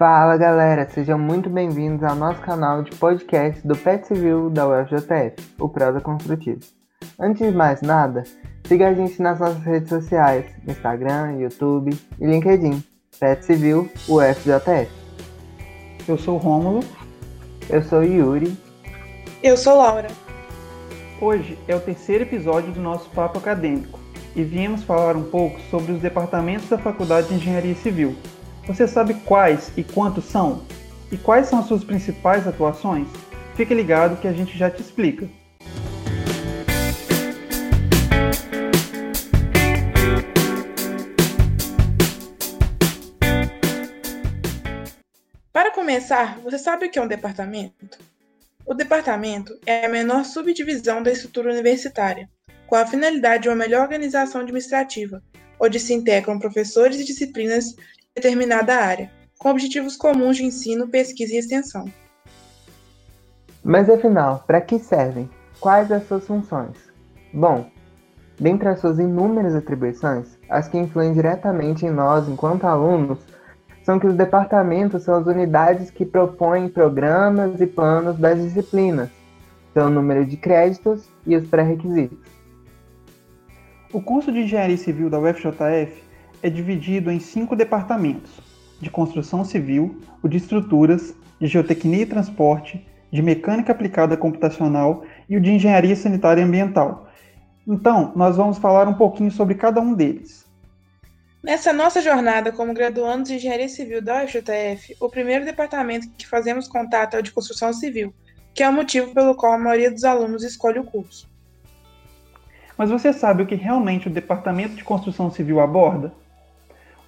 Fala galera, sejam muito bem-vindos ao nosso canal de podcast do PET Civil da UFJF, o Prosa Construtivo. Antes de mais nada, siga a gente nas nossas redes sociais, Instagram, YouTube e LinkedIn, PET Civil UFJF. Eu sou o Rômulo. Eu sou o Yuri. Eu sou Laura. Hoje é o terceiro episódio do nosso Papo Acadêmico e viemos falar um pouco sobre os departamentos da Faculdade de Engenharia Civil, você sabe quais e quantos são? E quais são as suas principais atuações? Fique ligado que a gente já te explica. Para começar, você sabe o que é um departamento? O departamento é a menor subdivisão da estrutura universitária, com a finalidade de uma melhor organização administrativa, onde se integram professores e disciplinas determinada área, com objetivos comuns de ensino, pesquisa e extensão. Mas afinal, para que servem? Quais as suas funções? Bom, dentre as suas inúmeras atribuições, as que influem diretamente em nós enquanto alunos são que os departamentos são as unidades que propõem programas e planos das disciplinas, seu número de créditos e os pré-requisitos. O curso de Engenharia Civil da UFJF é dividido em cinco departamentos: de construção civil, o de estruturas, de geotecnia e transporte, de mecânica aplicada computacional e o de engenharia sanitária e ambiental. Então, nós vamos falar um pouquinho sobre cada um deles. Nessa nossa jornada como graduandos de engenharia civil da UFJF, o primeiro departamento que fazemos contato é o de construção civil, que é o motivo pelo qual a maioria dos alunos escolhe o curso. Mas você sabe o que realmente o departamento de construção civil aborda?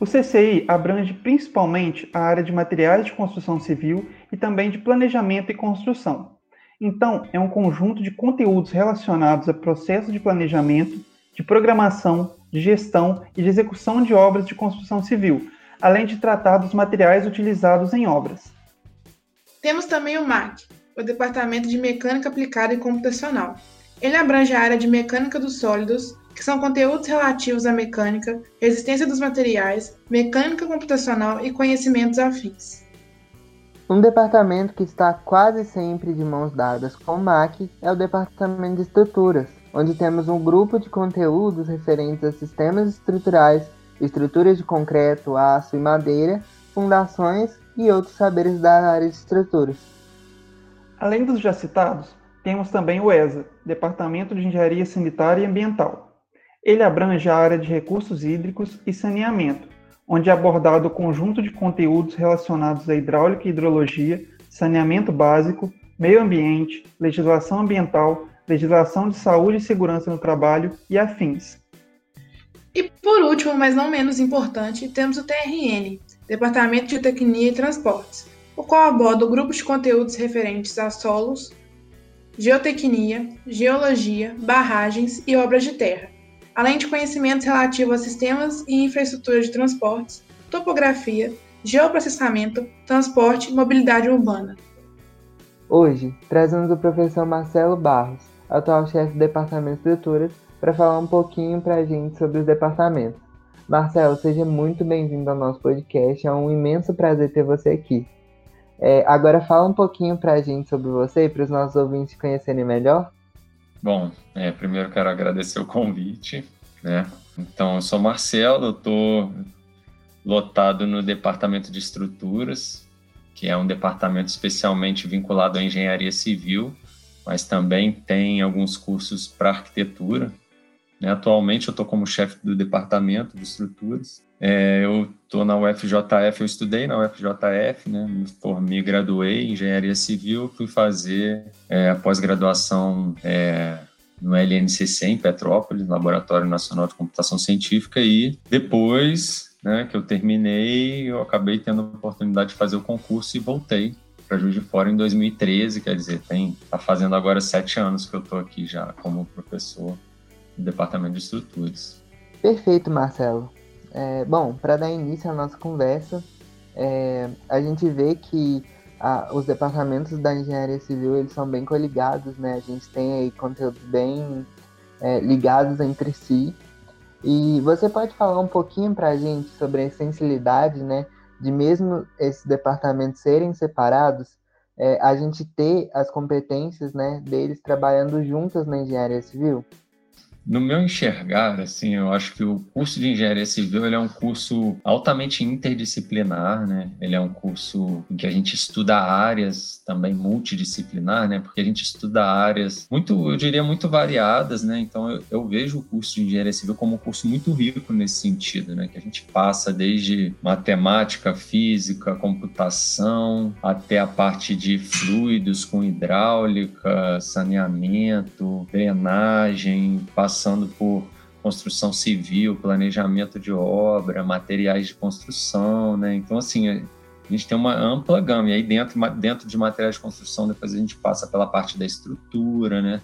O CCI abrange principalmente a área de materiais de construção civil e também de planejamento e construção. Então, é um conjunto de conteúdos relacionados a processos de planejamento, de programação, de gestão e de execução de obras de construção civil, além de tratar dos materiais utilizados em obras. Temos também o MAC, o Departamento de Mecânica Aplicada e Computacional. Ele abrange a área de mecânica dos sólidos, que são conteúdos relativos à mecânica, resistência dos materiais, mecânica computacional e conhecimentos afins. Um departamento que está quase sempre de mãos dadas com o MAC é o Departamento de Estruturas, onde temos um grupo de conteúdos referentes a sistemas estruturais, estruturas de concreto, aço e madeira, fundações e outros saberes da área de estruturas. Além dos já citados, temos também o ESA, Departamento de Engenharia Sanitária e Ambiental, ele abrange a área de recursos hídricos e saneamento, onde é abordado o conjunto de conteúdos relacionados à hidráulica e hidrologia, saneamento básico, meio ambiente, legislação ambiental, legislação de saúde e segurança no trabalho e afins. E por último, mas não menos importante, temos o TRN, Departamento de Tecnia e Transportes, o qual aborda o grupo de conteúdos referentes a solos, geotecnia, geologia, barragens e obras de terra, além de conhecimentos relativos a sistemas e infraestruturas de transportes, topografia, geoprocessamento, transporte e mobilidade urbana. Hoje, trazemos o professor Marcelo Barros, atual chefe do Departamento de Estruturas, para falar um pouquinho para a gente sobre os departamentos. Marcelo, seja muito bem-vindo ao nosso podcast, é um imenso prazer ter você aqui. É, agora fala um pouquinho para a gente sobre você, para os nossos ouvintes conhecerem melhor. Bom, é, primeiro quero agradecer o convite, né? Então, eu sou Marcelo, estou lotado no departamento de estruturas, que é um departamento especialmente vinculado à engenharia civil, mas também tem alguns cursos para arquitetura. Né? Atualmente eu estou como chefe do departamento de estruturas. É, eu estou na UFJF, eu estudei na UFJF, né? me formei, graduei em engenharia civil, fui fazer é, a pós-graduação é, no LNCC em Petrópolis, Laboratório Nacional de Computação Científica, e depois né, que eu terminei, eu acabei tendo a oportunidade de fazer o concurso e voltei para Juiz de Fora em 2013, quer dizer, tem tá fazendo agora sete anos que eu estou aqui já como professor do Departamento de Estruturas. Perfeito, Marcelo. É, bom, para dar início à nossa conversa, é, a gente vê que a, os departamentos da engenharia civil eles são bem coligados, né? A gente tem aí conteúdos bem é, ligados entre si. E você pode falar um pouquinho para a gente sobre a essencialidade, né, de mesmo esses departamentos serem separados, é, a gente ter as competências né, deles trabalhando juntas na engenharia civil? No meu enxergar, assim, eu acho que o curso de engenharia civil ele é um curso altamente interdisciplinar, né? Ele é um curso em que a gente estuda áreas também multidisciplinar, né? Porque a gente estuda áreas muito, eu diria, muito variadas, né? Então eu, eu vejo o curso de engenharia civil como um curso muito rico nesse sentido, né? Que a gente passa desde matemática, física, computação, até a parte de fluidos com hidráulica, saneamento, drenagem, passando por construção civil, planejamento de obra, materiais de construção, né? Então, assim, a gente tem uma ampla gama. E aí, dentro, dentro de materiais de construção, depois a gente passa pela parte da estrutura, né?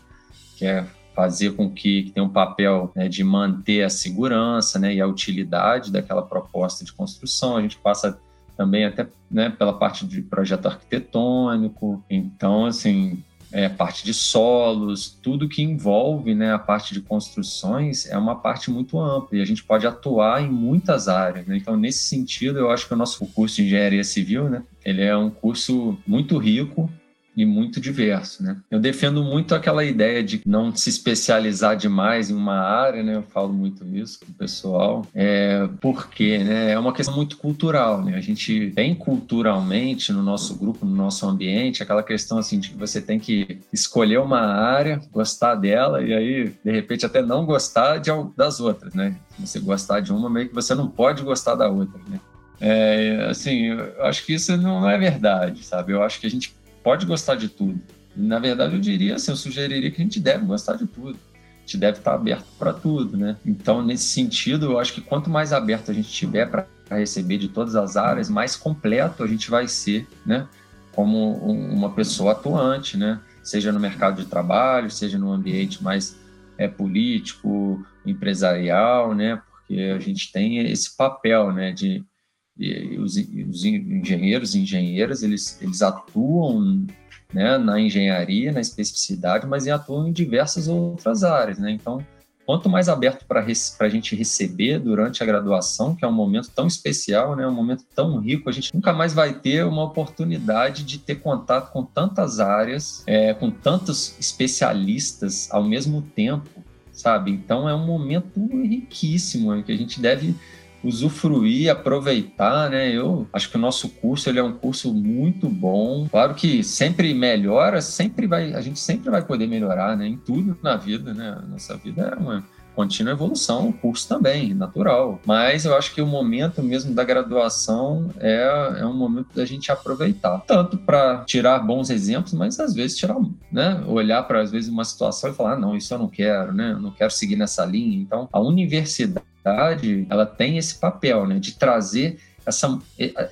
Que é fazer com que, que tenha um papel né, de manter a segurança né, e a utilidade daquela proposta de construção. A gente passa também até né, pela parte de projeto arquitetônico. Então, assim, é, parte de solos, tudo que envolve né, a parte de construções é uma parte muito ampla e a gente pode atuar em muitas áreas. Né? Então, nesse sentido, eu acho que o nosso curso de engenharia civil, né, ele é um curso muito rico e muito diverso, né? Eu defendo muito aquela ideia de não se especializar demais em uma área, né? Eu falo muito isso com o pessoal, é porque, né? É uma questão muito cultural, né? A gente tem culturalmente no nosso grupo, no nosso ambiente, aquela questão assim de que você tem que escolher uma área, gostar dela e aí de repente até não gostar de, das outras, né? Você gostar de uma, meio que você não pode gostar da outra, né? É, assim, eu acho que isso não é verdade, sabe? Eu acho que a gente pode gostar de tudo. Na verdade, eu diria assim, eu sugeriria que a gente deve gostar de tudo. A gente deve estar aberto para tudo, né? Então, nesse sentido, eu acho que quanto mais aberto a gente tiver para receber de todas as áreas, mais completo a gente vai ser, né? Como uma pessoa atuante, né? Seja no mercado de trabalho, seja no ambiente mais é, político, empresarial, né? Porque a gente tem esse papel, né? De e os, os engenheiros e engenheiras, eles, eles atuam né, na engenharia, na especificidade, mas atuam em diversas outras áreas, né? Então, quanto mais aberto para a gente receber durante a graduação, que é um momento tão especial, né, um momento tão rico, a gente nunca mais vai ter uma oportunidade de ter contato com tantas áreas, é, com tantos especialistas ao mesmo tempo, sabe? Então é um momento riquíssimo que a gente deve usufruir, aproveitar, né? Eu acho que o nosso curso ele é um curso muito bom. Claro que sempre melhora, sempre vai, a gente sempre vai poder melhorar, né? Em tudo na vida, né? A nossa vida é uma contínua evolução, o curso também, natural. Mas eu acho que o momento mesmo da graduação é, é um momento da gente aproveitar. Tanto para tirar bons exemplos, mas às vezes tirar, né? Olhar para às vezes uma situação e falar, ah, não, isso eu não quero, né? Eu não quero seguir nessa linha. Então, a universidade ela tem esse papel, né, de trazer essa,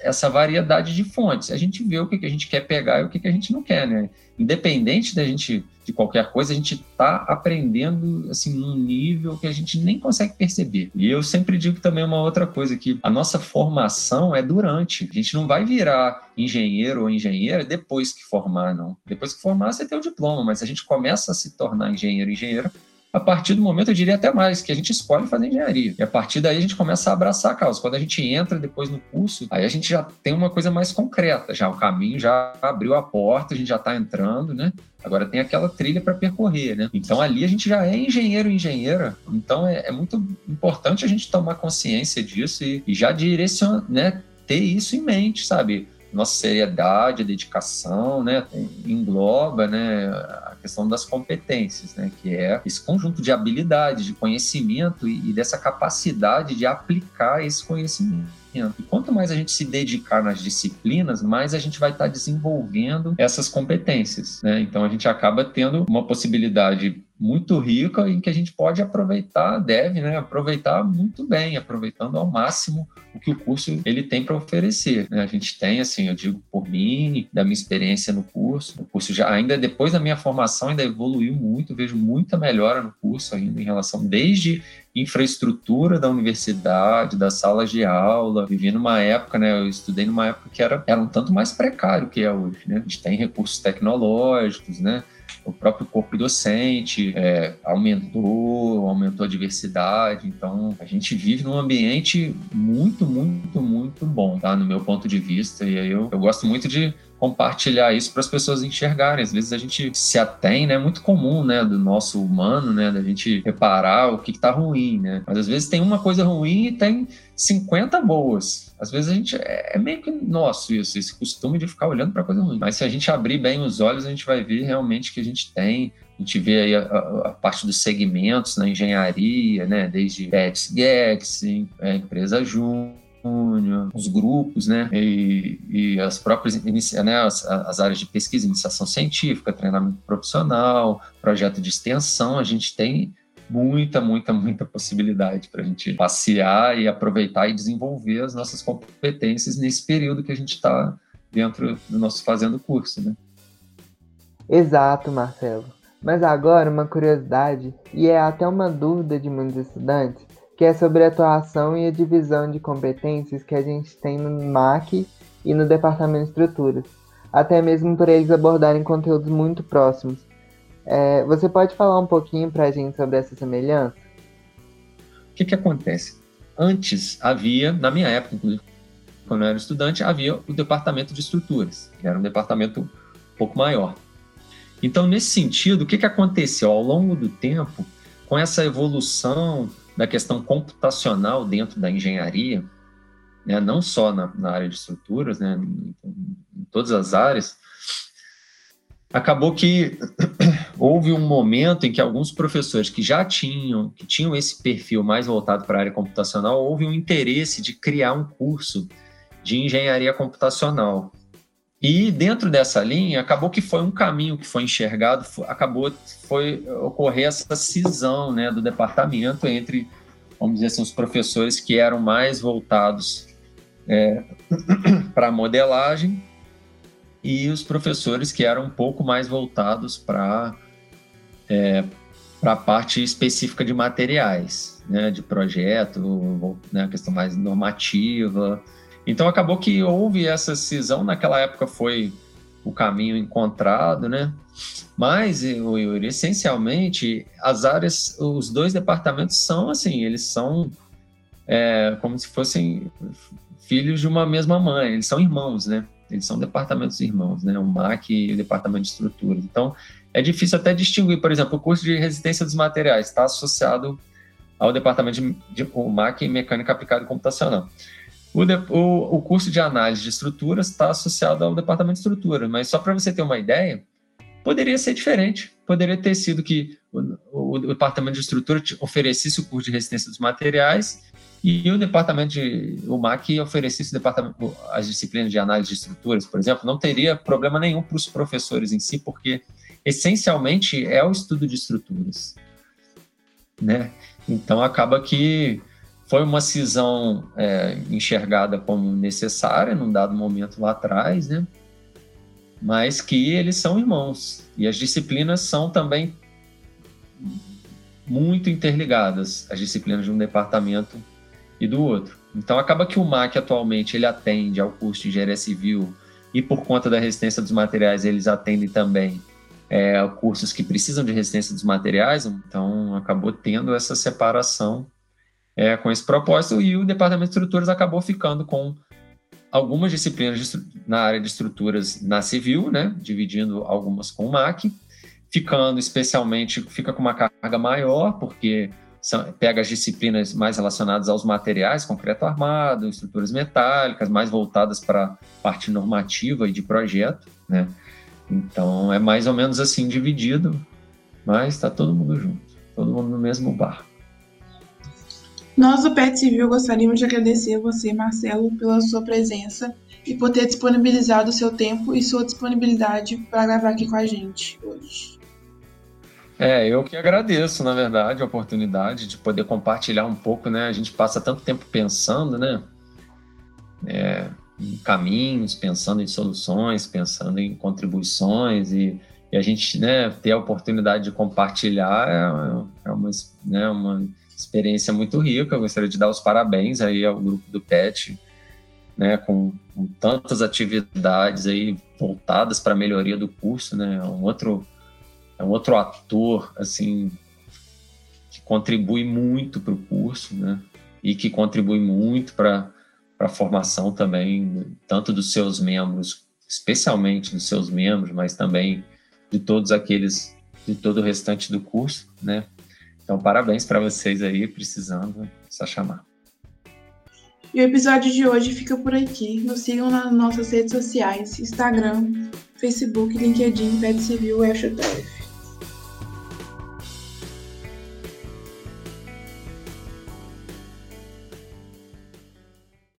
essa variedade de fontes. A gente vê o que, que a gente quer pegar e o que, que a gente não quer, né? Independente da gente de qualquer coisa, a gente está aprendendo assim num nível que a gente nem consegue perceber. E eu sempre digo também uma outra coisa que a nossa formação é durante. A gente não vai virar engenheiro ou engenheira depois que formar, não. Depois que formar, você tem o diploma, mas a gente começa a se tornar engenheiro engenheira a partir do momento, eu diria até mais, que a gente escolhe fazer engenharia. E a partir daí a gente começa a abraçar a causa. Quando a gente entra depois no curso, aí a gente já tem uma coisa mais concreta, já o caminho já abriu a porta, a gente já está entrando, né? Agora tem aquela trilha para percorrer, né? Então ali a gente já é engenheiro engenheira. Então é, é muito importante a gente tomar consciência disso e, e já direcionar, né? Ter isso em mente, sabe? Nossa seriedade, dedicação, né, engloba, né, a questão das competências, né, que é esse conjunto de habilidade, de conhecimento e, e dessa capacidade de aplicar esse conhecimento. E quanto mais a gente se dedicar nas disciplinas, mais a gente vai estar desenvolvendo essas competências. Né? Então a gente acaba tendo uma possibilidade muito rica em que a gente pode aproveitar, deve, né, aproveitar muito bem, aproveitando ao máximo o que o curso ele tem para oferecer. Né? A gente tem, assim, eu digo por mim, da minha experiência no curso, o curso já ainda depois da minha formação ainda evoluiu muito, vejo muita melhora no curso ainda em relação desde infraestrutura da universidade, das salas de aula. Vivi numa época, né? Eu estudei numa época que era, era um tanto mais precário que é hoje, né? A gente tem recursos tecnológicos, né? O próprio corpo docente é, aumentou, aumentou a diversidade. Então, a gente vive num ambiente muito, muito, muito bom, tá? No meu ponto de vista. E aí eu, eu gosto muito de compartilhar isso para as pessoas enxergarem. Às vezes a gente se atém, né? É muito comum, né? Do nosso humano, né? Da gente reparar o que está ruim, né? Mas às vezes tem uma coisa ruim e tem 50 boas. Às vezes a gente é, é meio que nosso isso, esse costume de ficar olhando para coisa ruim. Mas se a gente abrir bem os olhos, a gente vai ver realmente que a gente tem a gente vê aí a, a, a, parte dos segmentos na engenharia, né, desde Pets Gex, é, empresa Júnior, os grupos, né, e, e as próprias né, as, as, áreas de pesquisa, iniciação científica, treinamento profissional, projeto de extensão, a gente tem muita, muita, muita possibilidade para a gente passear e aproveitar e desenvolver as nossas competências nesse período que a gente está dentro do nosso fazendo curso, né? Exato, Marcelo. Mas agora uma curiosidade, e é até uma dúvida de muitos estudantes, que é sobre a atuação e a divisão de competências que a gente tem no MAC e no Departamento de Estruturas, até mesmo por eles abordarem conteúdos muito próximos. É, você pode falar um pouquinho para a gente sobre essa semelhança? O que, que acontece? Antes havia, na minha época, inclusive, quando eu era estudante, havia o Departamento de Estruturas, que era um departamento um pouco maior. Então, nesse sentido, o que, que aconteceu ao longo do tempo, com essa evolução da questão computacional dentro da engenharia, né, não só na, na, área de estruturas, né, em, em todas as áreas, acabou que houve um momento em que alguns professores que já tinham, que tinham esse perfil mais voltado para a área computacional, houve um interesse de criar um curso de engenharia computacional. E dentro dessa linha, acabou que foi um caminho que foi enxergado, acabou foi ocorrer essa cisão né, do departamento entre, vamos dizer assim, os professores que eram mais voltados é, para modelagem e os professores que eram um pouco mais voltados para é, para a parte específica de materiais, né, de projeto, né, questão mais normativa. Então acabou que houve essa cisão, naquela época foi o caminho encontrado, né? Mas, Yuri, essencialmente, as áreas, os dois departamentos são assim, eles são é, como se fossem filhos de uma mesma mãe, eles são irmãos, né? Eles são departamentos irmãos, né? O MAC e o departamento de estruturas. Então, é difícil até distinguir, por exemplo, o curso de resistência dos materiais está associado ao departamento de, de o MAC em mecânica aplicada e computacional. O, de, o, o curso de análise de estruturas está associado ao departamento de estrutura, mas só para você ter uma ideia, poderia ser diferente. Poderia ter sido que o, o, departamento de estrutura oferecesse o curso de resistência dos materiais e o departamento de o MAC oferecesse departamento, as disciplinas de análise de estruturas, por exemplo, não teria problema nenhum para os professores em si, porque essencialmente é o estudo de estruturas, né? Então acaba que foi uma cisão é, enxergada como necessária num dado momento lá atrás, né? Mas que eles são irmãos e as disciplinas são também muito interligadas, as disciplinas de um departamento e do outro. Então acaba que o MAC atualmente ele atende ao curso de engenharia civil e por conta da resistência dos materiais eles atendem também é, cursos que precisam de resistência dos materiais. Então acabou tendo essa separação é, com esse propósito, e o departamento de estruturas acabou ficando com algumas disciplinas na área de estruturas na civil, né, dividindo algumas com o MAC, ficando especialmente, fica com uma carga maior, porque são, pega as disciplinas mais relacionadas aos materiais, concreto armado, estruturas metálicas, mais voltadas para a parte normativa e de projeto, né? Então é mais ou menos assim dividido, mas está todo mundo junto, todo mundo no mesmo barco. Nós do PET Civil gostaríamos de agradecer a você, Marcelo, pela sua presença e por ter disponibilizado o seu tempo e sua disponibilidade para gravar aqui com a gente hoje. É, eu que agradeço, na verdade, a oportunidade de poder compartilhar um pouco, né? A gente passa tanto tempo pensando, né? É, em caminhos, pensando em soluções, pensando em contribuições e, e a gente, né, ter a oportunidade de compartilhar é, é uma, né, uma experiência muito rica. Eu gostaria de dar os parabéns aí ao grupo do PET, né, com, com tantas atividades aí voltadas para a melhoria do curso, né? É um outro é um outro ator assim que contribui muito para o curso, né? E que contribui muito para a formação também, tanto dos seus membros, especialmente dos seus membros, mas também de todos aqueles, de todo o restante do curso, né? Então, parabéns para vocês aí, precisando, é só chamar. E o episódio de hoje fica por aqui. Nos sigam nas nossas redes sociais, Instagram, Facebook, LinkedIn, Pet Civil e